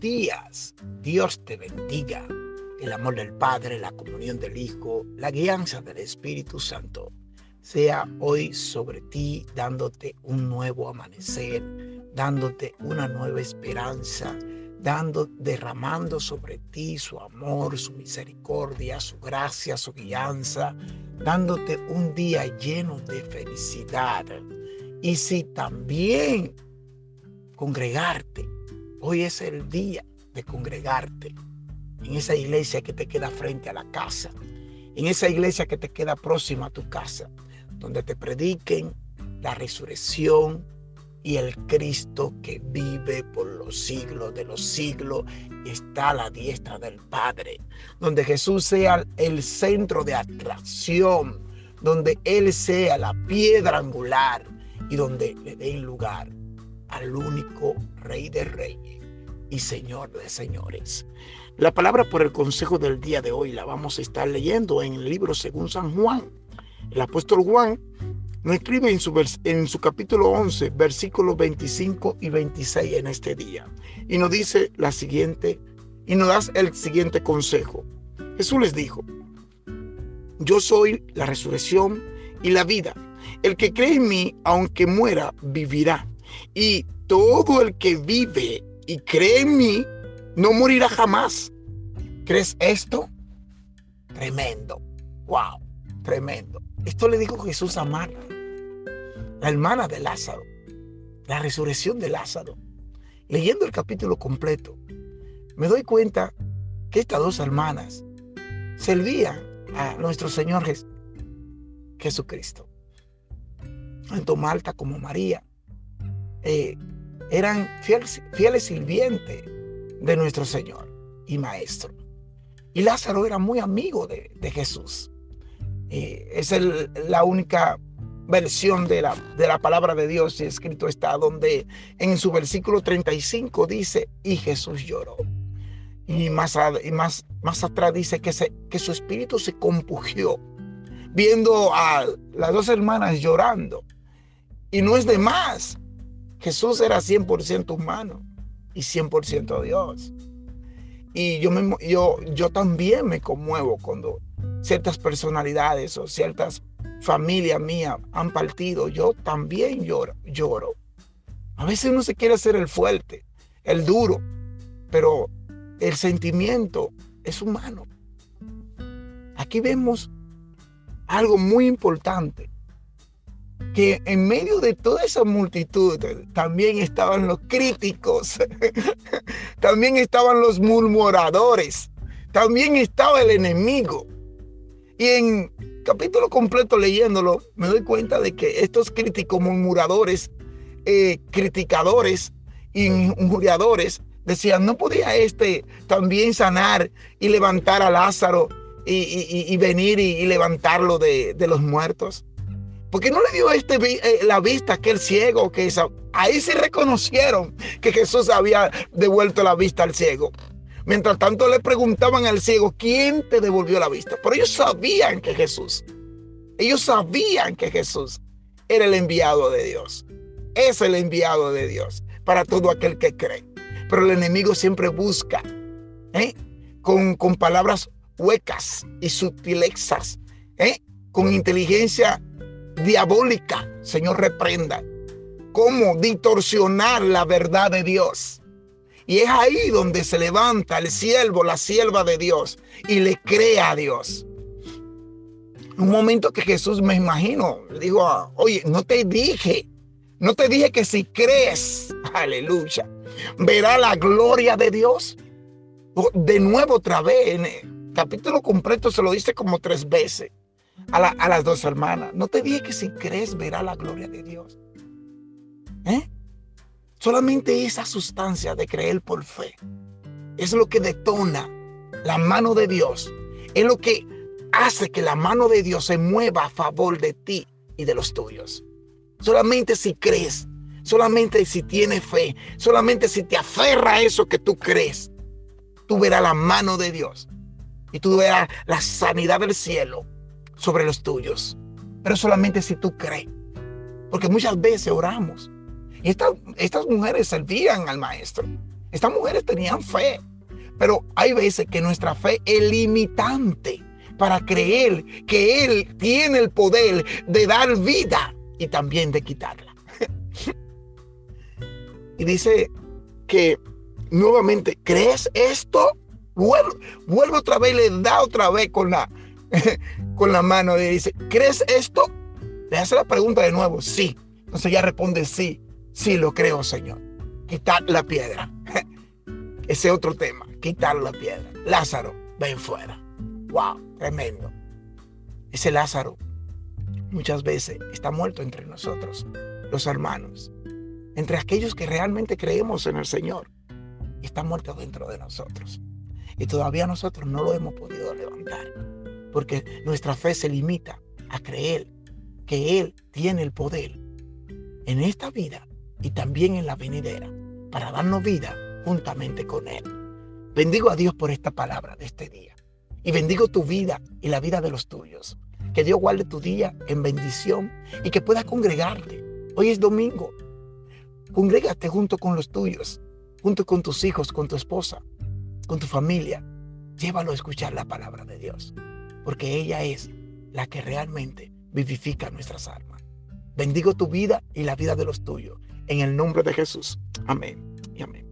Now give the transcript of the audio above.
días. Dios te bendiga. El amor del Padre, la comunión del Hijo, la guianza del Espíritu Santo sea hoy sobre ti, dándote un nuevo amanecer, dándote una nueva esperanza, dando, derramando sobre ti su amor, su misericordia, su gracia, su guianza, dándote un día lleno de felicidad. Y si también congregarte. Hoy es el día de congregarte en esa iglesia que te queda frente a la casa, en esa iglesia que te queda próxima a tu casa, donde te prediquen la resurrección y el Cristo que vive por los siglos de los siglos y está a la diestra del Padre, donde Jesús sea el centro de atracción, donde Él sea la piedra angular y donde le den lugar al único Rey de Reyes y Señor de Señores. La palabra por el consejo del día de hoy la vamos a estar leyendo en el libro según San Juan. El apóstol Juan nos escribe en su, en su capítulo 11, versículos 25 y 26 en este día. Y nos dice la siguiente, y nos da el siguiente consejo. Jesús les dijo, yo soy la resurrección y la vida. El que cree en mí, aunque muera, vivirá. Y todo el que vive y cree en mí, no morirá jamás. ¿Crees esto? Tremendo. Wow, tremendo. Esto le dijo Jesús a Marta, la hermana de Lázaro, la resurrección de Lázaro. Leyendo el capítulo completo, me doy cuenta que estas dos hermanas servían a nuestro Señor Jesucristo. Tanto Marta como María eh, eran fieles, sirvientes de nuestro Señor y Maestro. Y Lázaro era muy amigo de, Jesús. Eh, es la única versión de la, de la palabra de Dios y escrito está donde en su versículo 35 dice, y Jesús lloró. Y más, y más, más atrás dice que, se, que su espíritu se compugió viendo a las dos hermanas llorando. Y no es de más, Jesús era 100% humano y 100% Dios. Y yo, yo, yo también me conmuevo cuando ciertas personalidades o ciertas familias mías han partido. Yo también lloro, lloro. A veces uno se quiere hacer el fuerte, el duro, pero el sentimiento es humano. Aquí vemos algo muy importante que en medio de toda esa multitud también estaban los críticos, también estaban los murmuradores, también estaba el enemigo. Y en capítulo completo leyéndolo, me doy cuenta de que estos críticos murmuradores, eh, criticadores, injuriadores, decían, ¿no podía este también sanar y levantar a Lázaro y, venir y, levantarlo de, de los muertos? Porque no le dio este, eh, la vista a aquel ciego que ahí se reconocieron que Jesús había devuelto la vista al ciego. Mientras tanto le preguntaban al ciego, ¿quién te devolvió la vista? Pero ellos sabían que Jesús, ellos sabían que Jesús era el enviado de Dios. Es el enviado de Dios para todo aquel que cree. Pero el enemigo siempre busca ¿eh? con, con palabras huecas y sutilezas, ¿eh? con inteligencia diabólica, Señor, reprenda. Cómo distorsionar la verdad de Dios. Y es ahí donde se levanta el siervo, la sierva de Dios, y le crea a Dios. Un momento que Jesús, me imagino, le dijo, oye, no te dije, no te dije que si crees, aleluya, verá la gloria de Dios. De nuevo otra vez, en el capítulo completo se lo dice como tres veces a, las dos hermanas. No te dije que si crees verá la gloria de Dios. ¿Eh? Solamente esa sustancia de creer por fe es lo que detona la mano de Dios. Es lo que hace que la mano de Dios se mueva a favor de ti y de los tuyos. Solamente si crees, solamente si tienes fe, solamente si te aferra a eso que tú crees, tú verás la mano de Dios y tú verás la sanidad del cielo sobre los tuyos. Pero solamente si tú crees. Porque muchas veces oramos. Y estas, estas mujeres servían al maestro. Estas mujeres tenían fe, pero hay veces que nuestra fe es limitante para creer que Él tiene el poder de dar vida y también de quitarla. y dice que nuevamente, ¿crees esto? Vuelve, otra vez, le da otra vez con la, con la mano y dice, ¿crees esto? Le hace la pregunta de nuevo, sí. Entonces ella responde, sí, sí lo creo, Señor. Quitar la piedra. Ese otro tema, quitar la piedra. Lázaro, ven fuera. Wow, tremendo. Ese Lázaro muchas veces está muerto entre nosotros, los hermanos, entre aquellos que realmente creemos en el Señor. Está muerto dentro de nosotros. Y todavía nosotros no lo hemos podido levantar, porque nuestra fe se limita a creer que Él tiene el poder en esta vida y también en la venidera para darnos vida juntamente con Él. Bendigo a Dios por esta palabra de este día y bendigo tu vida y la vida de los tuyos. Que Dios guarde tu día en bendición y que puedas congregarte. Hoy es domingo. Congrégate junto con los tuyos, junto con tus hijos, con tu esposa, con tu familia. Llévalo a escuchar la palabra de Dios, porque ella es la que realmente vivifica nuestras almas. Bendigo tu vida y la vida de los tuyos. En el nombre de Jesús. Amén y amén.